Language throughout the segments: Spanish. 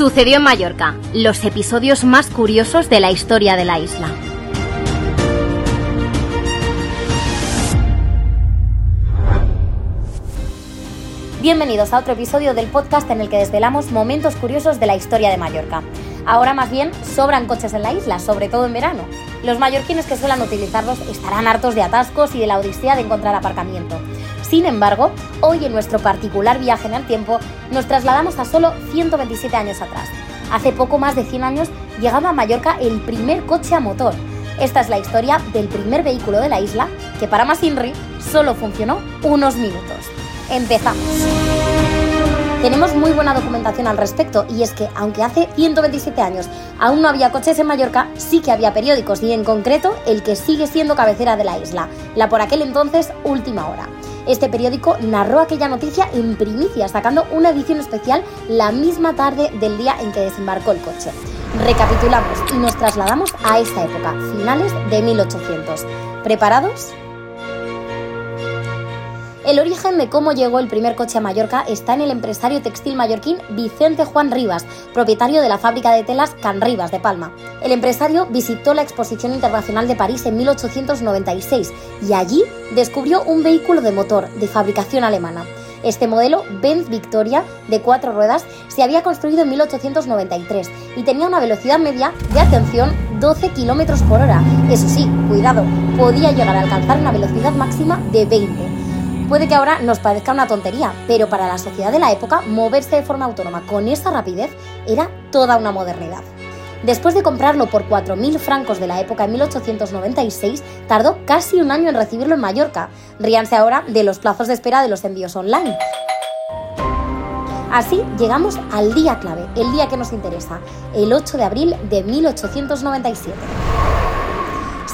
Sucedió en Mallorca, los episodios más curiosos de la historia de la isla. Bienvenidos a otro episodio del podcast en el que desvelamos momentos curiosos de la historia de Mallorca. Ahora más bien sobran coches en la isla, sobre todo en verano. Los mallorquines que suelen utilizarlos estarán hartos de atascos y de la odisea de encontrar aparcamiento. Sin embargo, hoy en nuestro particular viaje en el tiempo nos trasladamos a solo 127 años atrás. Hace poco más de 100 años llegaba a Mallorca el primer coche a motor. Esta es la historia del primer vehículo de la isla que para más Inri solo funcionó unos minutos. Empezamos. Tenemos muy buena documentación al respecto y es que aunque hace 127 años aún no había coches en Mallorca, sí que había periódicos y en concreto el que sigue siendo cabecera de la isla, la por aquel entonces Última Hora. Este periódico narró aquella noticia en primicia, sacando una edición especial la misma tarde del día en que desembarcó el coche. Recapitulamos y nos trasladamos a esta época, finales de 1800. ¿Preparados? El origen de cómo llegó el primer coche a Mallorca está en el empresario textil mallorquín Vicente Juan Rivas, propietario de la fábrica de telas Can Rivas de Palma. El empresario visitó la Exposición Internacional de París en 1896 y allí descubrió un vehículo de motor de fabricación alemana. Este modelo, Benz Victoria, de cuatro ruedas, se había construido en 1893 y tenía una velocidad media de, atención, 12 km por hora. Eso sí, cuidado, podía llegar a alcanzar una velocidad máxima de 20 Puede que ahora nos parezca una tontería, pero para la sociedad de la época, moverse de forma autónoma con esa rapidez era toda una modernidad. Después de comprarlo por 4.000 francos de la época en 1896, tardó casi un año en recibirlo en Mallorca. Ríanse ahora de los plazos de espera de los envíos online. Así llegamos al día clave, el día que nos interesa, el 8 de abril de 1897.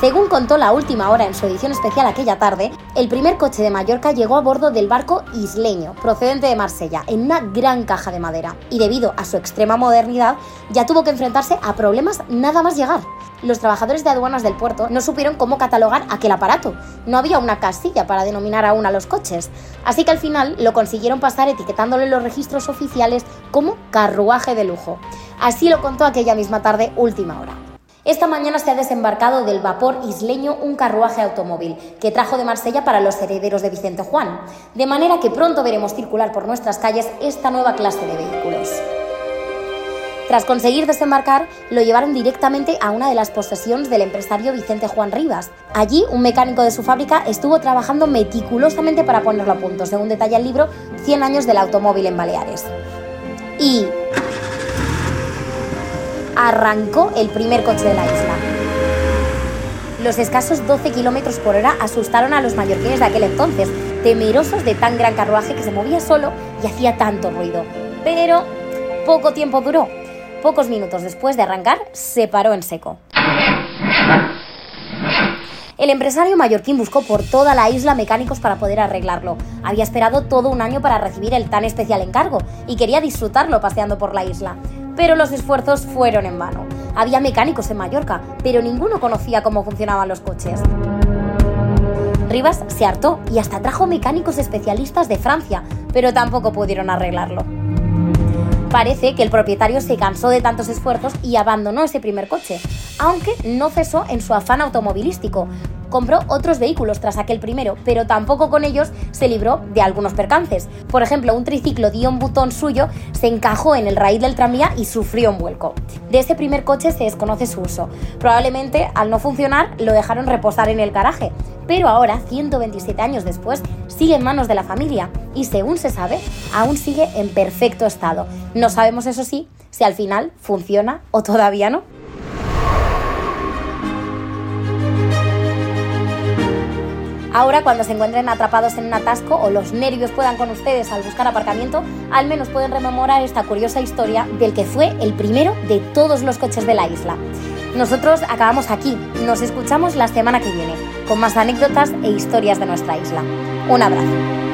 Según contó la última hora en su edición especial aquella tarde, el primer coche de Mallorca llegó a bordo del barco isleño, procedente de Marsella, en una gran caja de madera, y debido a su extrema modernidad, ya tuvo que enfrentarse a problemas nada más llegar. Los trabajadores de aduanas del puerto no supieron cómo catalogar aquel aparato. No había una casilla para denominar aún a los coches. Así que al final lo consiguieron pasar etiquetándole los registros oficiales como carruaje de lujo. Así lo contó aquella misma tarde, última hora. Esta mañana se ha desembarcado del vapor isleño un carruaje automóvil que trajo de Marsella para los herederos de Vicente Juan, de manera que pronto veremos circular por nuestras calles esta nueva clase de vehículos. Tras conseguir desembarcar, lo llevaron directamente a una de las posesiones del empresario Vicente Juan Rivas. Allí, un mecánico de su fábrica estuvo trabajando meticulosamente para ponerlo a punto, según detalla el libro 100 años del automóvil en Baleares. Y arrancó el primer coche de la isla. Los escasos 12 kilómetros por hora asustaron a los mallorquines de aquel entonces, temerosos de tan gran carruaje que se movía solo y hacía tanto ruido. Pero poco tiempo duró. Pocos minutos después de arrancar, se paró en seco. El empresario mallorquín buscó por toda la isla mecánicos para poder arreglarlo. Había esperado todo un año para recibir el tan especial encargo y quería disfrutarlo paseando por la isla pero los esfuerzos fueron en vano. Había mecánicos en Mallorca, pero ninguno conocía cómo funcionaban los coches. Rivas se hartó y hasta trajo mecánicos especialistas de Francia, pero tampoco pudieron arreglarlo. Parece que el propietario se cansó de tantos esfuerzos y abandonó ese primer coche, aunque no cesó en su afán automovilístico, compró otros vehículos tras aquel primero, pero tampoco con ellos se libró de algunos percances. Por ejemplo, un triciclo Dion Button suyo se encajó en el raíz del tranvía y sufrió un vuelco. De ese primer coche se desconoce su uso. Probablemente al no funcionar lo dejaron reposar en el garaje, pero ahora, 127 años después, sigue en manos de la familia y según se sabe, aún sigue en perfecto estado. No sabemos eso sí si al final funciona o todavía no. Ahora, cuando se encuentren atrapados en un atasco o los nervios puedan con ustedes al buscar aparcamiento, al menos pueden rememorar esta curiosa historia del que fue el primero de todos los coches de la isla. Nosotros acabamos aquí, nos escuchamos la semana que viene, con más anécdotas e historias de nuestra isla. Un abrazo.